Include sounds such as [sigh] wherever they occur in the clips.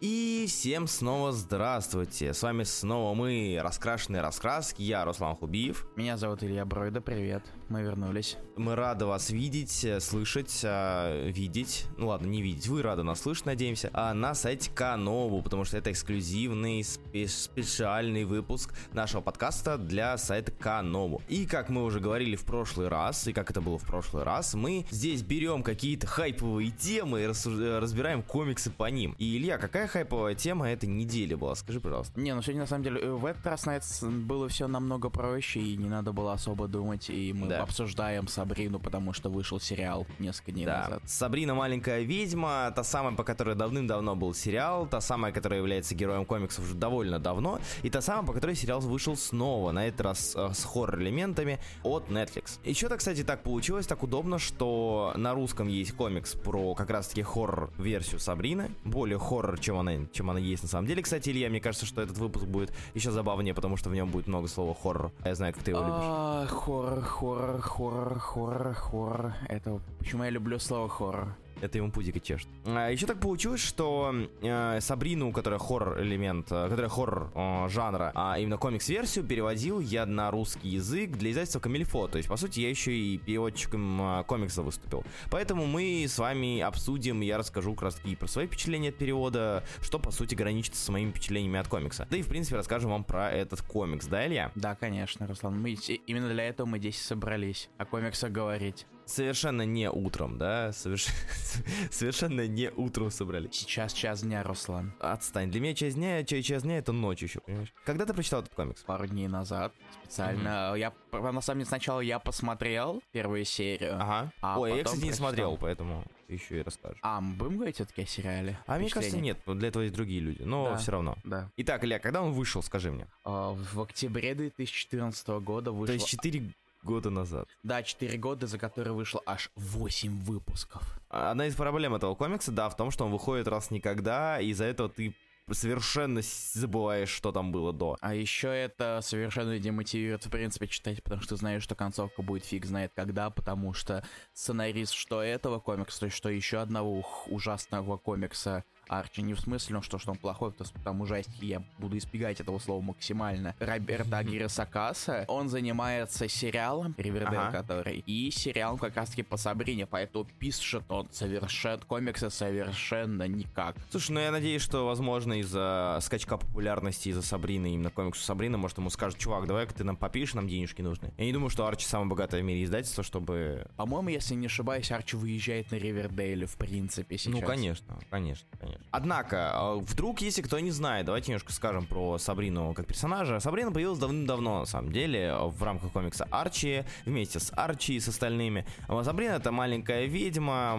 И всем снова здравствуйте. С вами снова мы, Раскрашенные Раскраски. Я Руслан Хубиев. Меня зовут Илья Бройда, привет. Мы вернулись. Мы рады вас видеть, э, слышать, а, видеть. Ну ладно, не видеть. Вы рады нас слышать, надеемся. А на сайте Канову, потому что это эксклюзивный, спе- специальный выпуск нашего подкаста для сайта Канову. И как мы уже говорили в прошлый раз, и как это было в прошлый раз, мы здесь берем какие-то хайповые темы и э, разбираем комиксы по ним. И, Илья, какая хайповая тема этой недели была? Скажи, пожалуйста. Не, ну сегодня на самом деле в этот раз на было все намного проще, и не надо было особо думать, и мы Да. обсуждаем Сабрину, потому что вышел сериал несколько дней Да. назад. Сабрина маленькая ведьма, та самая, по которой давным-давно был сериал, та самая, которая является героем комиксов уже довольно давно, и та самая, по которой сериал вышел снова, на этот раз э, с хоррор-элементами от Netflix. Что-то, кстати, так получилось, так удобно, что на русском есть комикс про как раз-таки хоррор-версию Сабрины, более хоррор, чем она, чем она есть на самом деле. Кстати, Илья, мне кажется, что этот выпуск будет еще забавнее, потому что в нем будет много слова хоррор. Я знаю, как ты его любишь. А, хоррор, хоррор, хоррор, хоррор, хоррор. Это почему я люблю слово хоррор. Это ему пузико чешет. А, еще так получилось, что э, Сабрину, которая хоррор элемент, э, которая хоррор э, жанра, а именно комикс-версию переводил я на русский язык для издательства Камильфо. То есть, по сути, я еще и переводчиком э, комикса выступил. Поэтому мы с вами обсудим, я расскажу как раз таки про свои впечатления от перевода, что, по сути, граничит с моими впечатлениями от комикса. Да и, в принципе, расскажем вам про этот комикс, да, Илья? Да, конечно, Руслан. Мы, и- именно для этого мы здесь и собрались. О комиксах говорить. Совершенно не утром, да? Соверш- [laughs] Совершенно не утром собрались. Сейчас час дня, Руслан. Отстань. Для меня часть дня, ча- часть дня это ночь еще, понимаешь? Когда ты прочитал этот комикс? Пару дней назад специально. Я, на самом деле, сначала я посмотрел первую серию. Ага. А Ой, я, кстати, не прочитал. смотрел, поэтому еще и расскажешь. А, мы будем говорить все-таки о сериале? А мне кажется, нет, для этого есть другие люди, но Да. все равно. Да. Итак, Илья, когда он вышел, скажи мне? А, в октябре 2014 года вышло... То есть 4 года назад. Да, 4 года, за которые вышло аж 8 выпусков. Одна из проблем этого комикса, да, в том, что он выходит раз никогда, и из-за этого ты совершенно забываешь, что там было до. А еще это совершенно демотивирует, в принципе, читать, потому что знаешь, что концовка будет фиг знает когда, потому что сценарист что этого комикса, то есть что еще одного ужасного комикса Арчи, не в смысле, ну что, что он плохой, потому что там ужастики, я буду избегать этого слова максимально. Роберта Агирисакаса, он занимается сериалом, Ривердейл Ага. который, и сериалом как раз таки по Сабрине, поэтому пишет он совершенно, комиксы совершенно никак. Слушай, ну я надеюсь, что, возможно, из-за скачка популярности из-за Сабрины, именно комиксу Сабрины, может, ему скажут, чувак, давай-ка ты нам попишешь, нам денежки нужны. Я не думаю, что Арчи самое богатое в мире издательство, чтобы... По-моему, если не ошибаюсь, Арчи выезжает на Ривердейле, в принципе, сейчас. Ну, конечно, конечно, конечно. Однако, а, вдруг, если кто не знает, давайте немножко скажем про Сабрину как персонажа. Сабрина появилась давным-давно, на самом деле, в рамках комикса Арчи, вместе с Арчи и с остальными. А Сабрина это маленькая ведьма,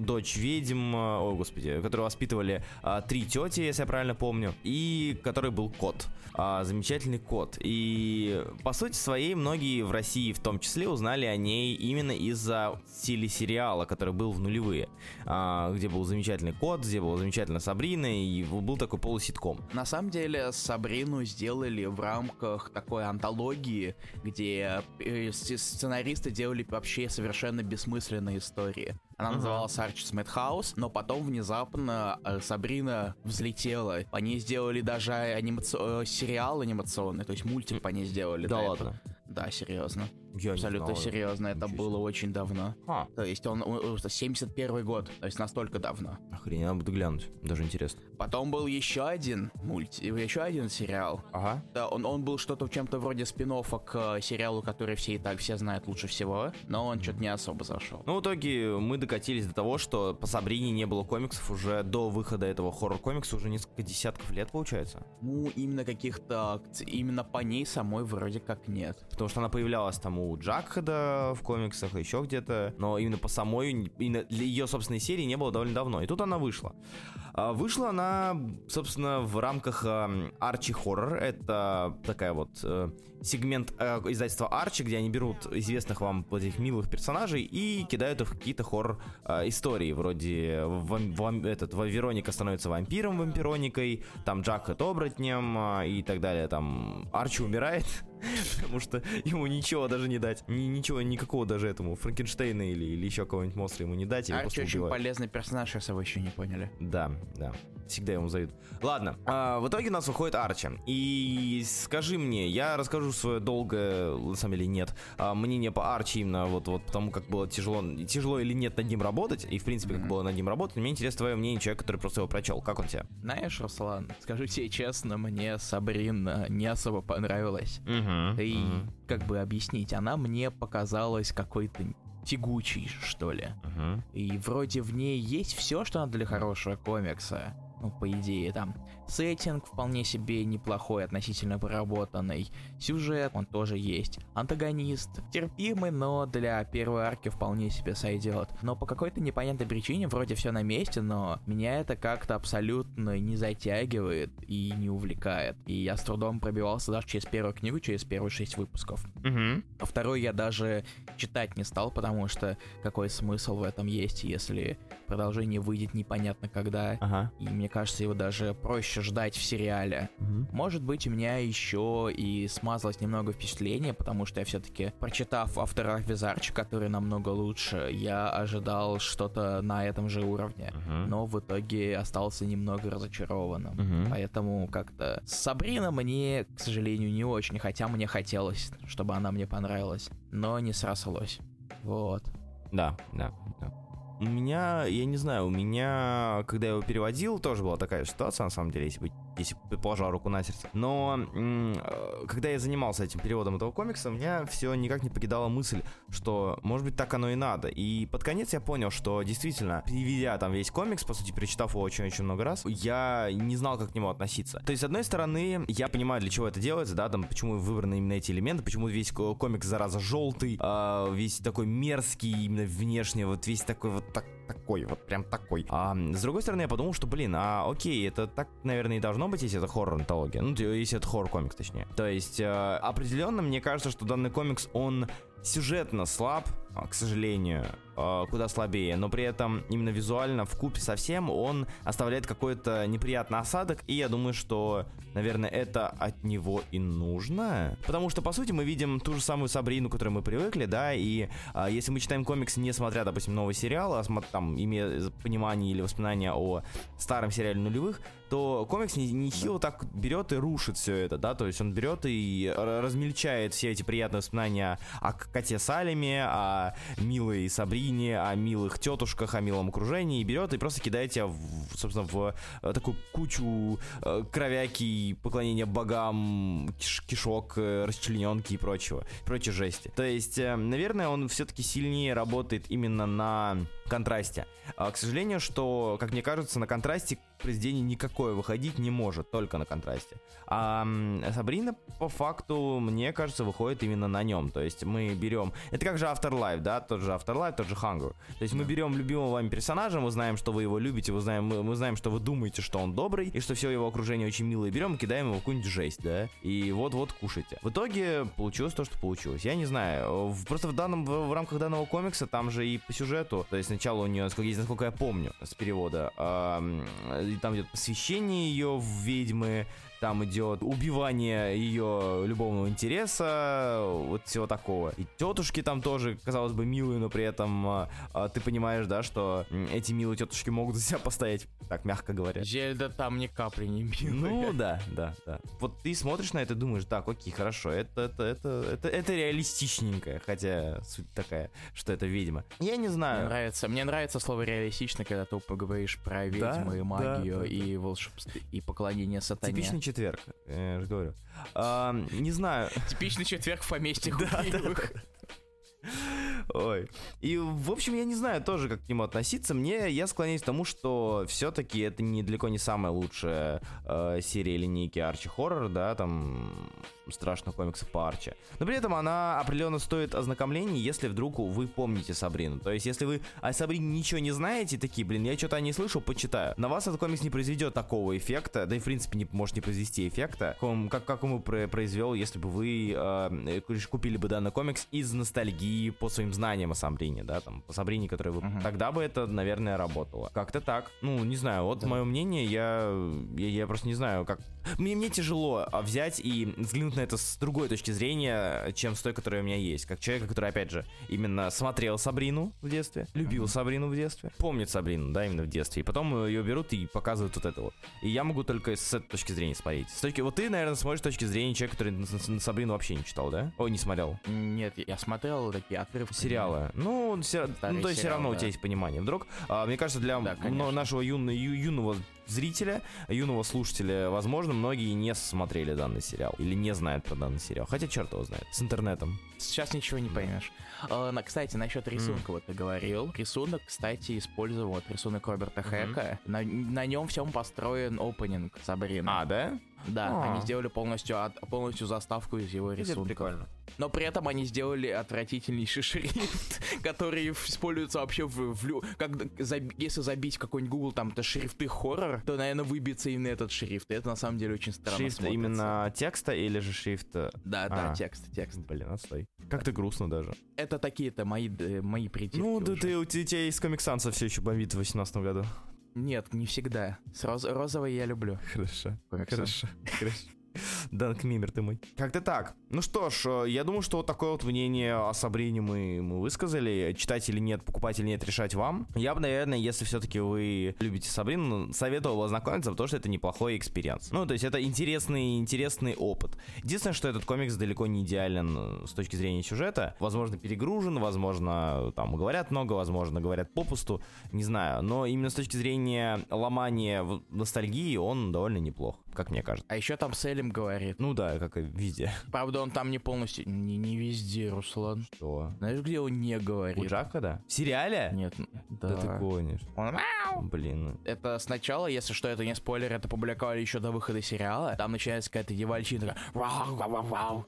дочь ведьм, о господи, которую воспитывали а, три тети, если я правильно помню, и который был кот. А, замечательный кот. И по сути своей многие в России в том числе узнали о ней именно из-за телесериала, который был в нулевые, а, где был замечательный кот, где была замечательная Сабрина, и был такой полуситком. На самом деле, Сабрину сделали в рамках такой антологии, где э, сценаристы делали вообще совершенно бессмысленные истории. Она Мгм. называлась Archie's Madhouse, но потом внезапно э, Сабрина взлетела. Ней сделали даже анимаци- э, сериал анимационный, то есть мультик по ней сделали. Да ладно. этого. Да, серьезно. Я Абсолютно знал. серьезно. Это Ничего было очень давно. А, То есть он, он- 71 год, то есть настолько давно. охренеть, надо будет глянуть, даже интересно. Потом был еще один мульт, еще один сериал. Ага. Да, он, он был что-то чем-то вроде спин к э, сериалу, который все и так все знают лучше всего, но он что-то не особо зашел. Ну, в итоге мы докатились до того, что по Сабрине не было комиксов уже до выхода этого хоррор-комикса уже несколько десятков лет, получается. Ну, именно каких-то, именно по ней самой вроде как нет. Потому что она появлялась там у Джакхеда в комиксах, еще где-то. Но именно по самой, именно для ее собственной серии не было довольно давно. И тут она вышла. А, Вышла она, собственно, в рамках Арчи Хоррор. Это такая вот э, сегмент э, издательства Арчи, где они берут известных вам этих милых персонажей и кидают их в какие-то хоррор э, истории. Вроде вам- вам- этот, Вероника становится вампиром, вампироникой, там Джакхед оборотнем э, и так далее. Там Арчи умирает, [laughs] потому что ему ничего даже не дать. Ни- ничего, никакого даже этому Франкенштейна или, или еще кого-нибудь монстра ему не дать. Арчи просто очень убивают. полезный персонаж, если вы еще не поняли. Да, да. Всегда ему зовут. Ладно, а, в итоге у нас выходит Арчи. И скажи мне, я расскажу свое долгое, на самом деле нет, а, мнение по Арчи именно вот, вот потому, как было тяжело, тяжело или нет над ним работать, и в принципе, как было над ним работать. Мне интересно твое мнение человека, который просто его прочел. Как он тебе? Знаешь, Руслан, скажу тебе честно, мне Сабрина не особо понравилась. Угу, и угу. как бы объяснить, она мне показалась какой-то тягучей, что ли. Угу. И вроде в ней есть все, что надо для хорошего комикса ну, по идее, там сеттинг вполне себе неплохой, относительно проработанный, сюжет он тоже есть, антагонист терпимый, но для первой арки вполне себе сойдет. Но по какой-то непонятной причине вроде все на месте, но меня это как-то абсолютно не затягивает и не увлекает. И я с трудом пробивался даже через первую книгу, через первые шесть выпусков. Угу. А второй я даже читать не стал, потому что какой смысл в этом есть, если продолжение выйдет непонятно когда. Ага. И мне кажется, его даже проще ждать в сериале. Угу. Может быть, у меня еще и смазалось немного впечатление, потому что я все-таки, прочитав автора Визарча, который намного лучше, я ожидал что-то на этом же уровне. Угу. Но в итоге остался немного разочарованным. Угу. Поэтому как-то Сабрина мне, к сожалению, не очень, хотя мне хотелось, чтобы она мне понравилась, но не срослось. Вот. Да, да. У меня, я не знаю, у меня, когда я его переводил, тоже была такая ситуация, на самом деле, если быть если положа руку на сердце. Но э, когда я занимался этим переводом этого комикса, у меня все никак не покидала мысль, что, может быть, так оно и надо. И под конец я понял, что действительно, переведя там весь комикс, по сути, перечитав его очень-очень много раз, я не знал, как к нему относиться. То есть, с одной стороны, я понимаю, для чего это делается, да, там, почему выбраны именно эти элементы, почему весь комикс, зараза, желтый, э, весь такой мерзкий именно внешне, вот весь такой вот так, такой, вот прям такой. А с другой стороны, я подумал, что, блин, а окей, это так, наверное, и должно быть, если это хоррор-антология. Ну, если это хоррор-комикс, точнее. То есть, э, определенно, мне кажется, что данный комикс, он сюжетно слаб, а, к сожалению, а, куда слабее, но при этом именно визуально в купе со всем он оставляет какой-то неприятный осадок, и я думаю, что, наверное, это от него и нужно, потому что, по сути, мы видим ту же самую Сабрину, к которой мы привыкли, да, и а, если мы читаем комикс, не смотря, допустим, новый сериал, а там, имея понимание или воспоминания о старом сериале нулевых, то комикс нехило не так берет и рушит все это, да, то есть он берет и размельчает все эти приятные воспоминания о коте Салеме, о милой Сабрине, о милых тетушках, о милом окружении, и берет и просто кидает тебя, в, собственно, в э, такую кучу э, кровяки, поклонения богам, киш кишок, э, расчлененки и прочего, прочей жести. То есть, наверное, он все-таки сильнее работает именно на контрасте. А, к сожалению, что, как мне кажется, на контрасте произведение никакое выходить не может, только на контрасте. А Сабрина, по факту, мне кажется, выходит именно на нем. То есть мы берем... Это как же Afterlife, да? Тот же Afterlife, тот же Hunger. То есть мы берем любимого вами персонажа, мы знаем, что вы его любите, мы знаем, мы, мы знаем, что вы думаете, что он добрый, и что все его окружение очень милое. Берем, кидаем его в какую-нибудь жесть, да? И вот-вот кушайте. В итоге получилось то, что получилось. Я не знаю. Просто в данном, в, в рамках данного комикса там же и по сюжету, то есть сначала у нее, насколько я помню, с перевода, там идет посвящение ее в ведьмы, там идет убивание ее любовного интереса, вот всего такого. И тетушки там тоже, казалось бы, милые, но при этом а, ты понимаешь, да, что эти милые тетушки могут за себя постоять, так мягко говоря. Зельда там ни капли не милая. Ну да, да, да. Вот ты смотришь на это и думаешь, так, окей, хорошо, это, это, это, это, это реалистичненькое, хотя суть такая, что это ведьма. Я не знаю. Мне нравится, мне нравится слово реалистично, когда ты поговоришь про ведьмы, да, и магию, да, и волшебство, и поклонение сатане. Типичный четверг, я же говорю. А, не знаю. [laughs] Типичный четверг в поместье [laughs] да. Ой. И, в общем, я не знаю тоже, как к нему относиться. Мне, я склоняюсь к тому, что все-таки это не, далеко не самая лучшая э, серия линейки Арчи Хоррор, да, там страшных комиксов по Арчи. Но при этом она определенно стоит ознакомления, если вдруг вы помните Сабрину. То есть, если вы о Сабрине ничего не знаете, такие, блин, я что-то о ней слышал, почитаю. На вас этот комикс не произведет такого эффекта, да и, в принципе, не может не произвести эффекта, как, как он бы произвел, если бы вы э, купили бы данный комикс из ностальгии по своим знаниям о Сабрине, да, там, по Сабрине, который вы... Uh-huh. Тогда бы это, наверное, работало. Как-то так. Ну, не знаю, вот да. мое мнение, я, я, я просто не знаю, как... Мне, мне тяжело а, взять и взглянуть на на это с другой точки зрения, чем с той, которая у меня есть. Как человека, который, опять же, именно смотрел Сабрину в детстве, любил Сабрину в детстве, помнит Сабрину, да, именно в детстве, и потом ее берут и показывают вот это вот. И я могу только с этой точки зрения смотреть. С точки, вот ты, наверное, смотришь с точки зрения человека, который на, на- Сабрину вообще не читал, да? Ой, не смотрел. Нет, я смотрел такие отрывки. Сериалы. Ну, все, ну, то есть все равно сериалы, у тебя да. есть понимание. Вдруг, а, мне кажется, для Да, конечно. нашего юно- ю- юного зрителя, юного слушателя, возможно, многие не смотрели данный сериал или не знают про данный сериал. Хотя черт его знает. С интернетом. Сейчас ничего не поймешь. А, на- кстати, насчет рисунка вот ты говорил. Рисунок, кстати, использовал вот рисунок Роберта Хэка. На, на нем всем построен опенинг Сабрины. А, да? Да, А. они сделали полностью, от- полностью заставку из его Это рисунка. прикольно. Но при этом они сделали отвратительнейший [laughs] шрифт, который используется вообще в, в лю- как, заб- если забить какой-нибудь Google там это шрифты хоррор, то, наверное, выбьется именно этот шрифт. И это на самом деле очень странно Шрифт смотрится. именно текста или же шрифт... э, Да, да, А. текст, текст. Блин, отстой. Как-то грустно даже. Это такие-то мои, мои притирки ну, да уже. ты, у тебя, из Комик Санса все еще бомбит в 18 году. Нет, не всегда. С роз- розовый я люблю. Хорошо. Комиксы. Хорошо, хорошо. [laughs] Dank memer ты мой. Как-то так. Ну что ж, э, я думаю, что вот такое вот мнение о Сабрине мы, мы высказали. Читать или нет, покупать или нет, решать вам. Я бы, наверное, если все-таки вы любите Сабрину, советовал ознакомиться, потому что это неплохой experience. Ну, то есть это интересный, интересный опыт. Единственное, что этот комикс далеко не идеален э, с точки зрения сюжета. Возможно, перегружен, возможно, там говорят много, возможно, говорят попусту, не знаю. Но именно с точки зрения ломания ностальгии он довольно неплох, как мне кажется. А еще там Селим говорит. Ну да, как и везде. Правда, он там не полностью... Не, не везде, Руслан. Что? Знаешь, где он не говорит? У Джака, да? В сериале? Нет, Да, да. ты гонишь. Он. Блин. Это сначала, если что, это не спойлер, это публиковали еще до выхода сериала. Там начинается какая-то девальчина такая.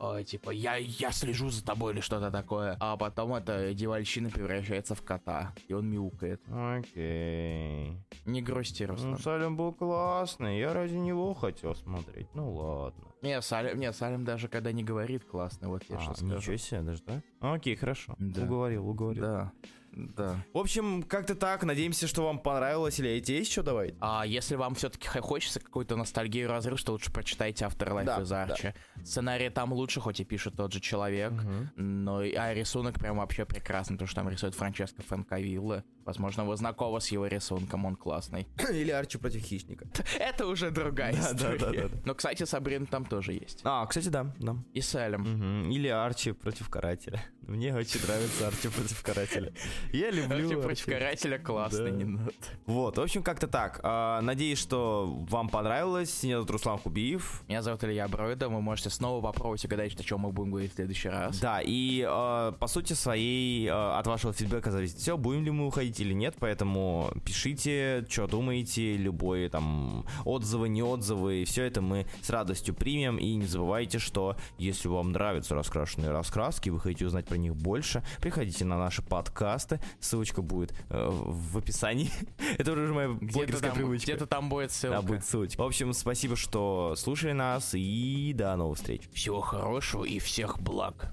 О, типа, я, я слежу за тобой или что-то такое. А потом эта девальчина превращается в кота, и он мяукает. Окей. Не грусти, Руслан. Ну, Салем был классный, я ради него хотел смотреть. Ну ладно. Не, Салим, не, Салим даже когда не говорит классно, вот я А, что скажу. ничего себе, даже, да? Окей, хорошо. Да. Уговорил, уговорил. Да, да. В общем, как-то так. Надеемся, что вам понравилось. Или эти есть что давай? А если вам все-таки хочется какой-то ностальгию разрыв, то лучше прочитайте Afterlife Да, из Арчи. Сценарий там лучше, хоть и пишет тот же человек. Но и- а рисунок прям вообще прекрасный, потому что там рисует Франческо Франковилла. Возможно, вы знакомы с его рисунком, он классный. [laughs] Или Арчи против хищника. [laughs] Это уже другая Да, история. да, да, да. Но, кстати, Сабрин там тоже есть. А, кстати, да, да. И Салем. Мгм. Или Арчи против карателя. [laughs] Мне очень нравится Арчи против карателя. Я люблю Арчи против карателя классный, Да. не надо. Вот, в общем, как-то так. А, Надеюсь, что вам понравилось. Меня зовут Руслан Хубиев. Меня зовут Илья Бройда, вы можете снова попробовать угадать, о чем мы будем говорить в следующий раз. Да, и э, по сути своей э, от вашего фидбэка зависит все, будем ли мы уходить или нет, поэтому пишите, что думаете, любые там отзывы, не отзывы, все это мы с радостью примем, и не забывайте, что если вам нравятся раскрашенные раскраски, вы хотите узнать про них больше, приходите на наши подкасты, ссылочка будет э, в описании. [laughs] Это уже моя блогерская там, привычка. где-то там будет ссылка. Да, будет ссылочка. В общем, спасибо, что слушали нас, и до новых встреч. Всего хорошего и всех благ.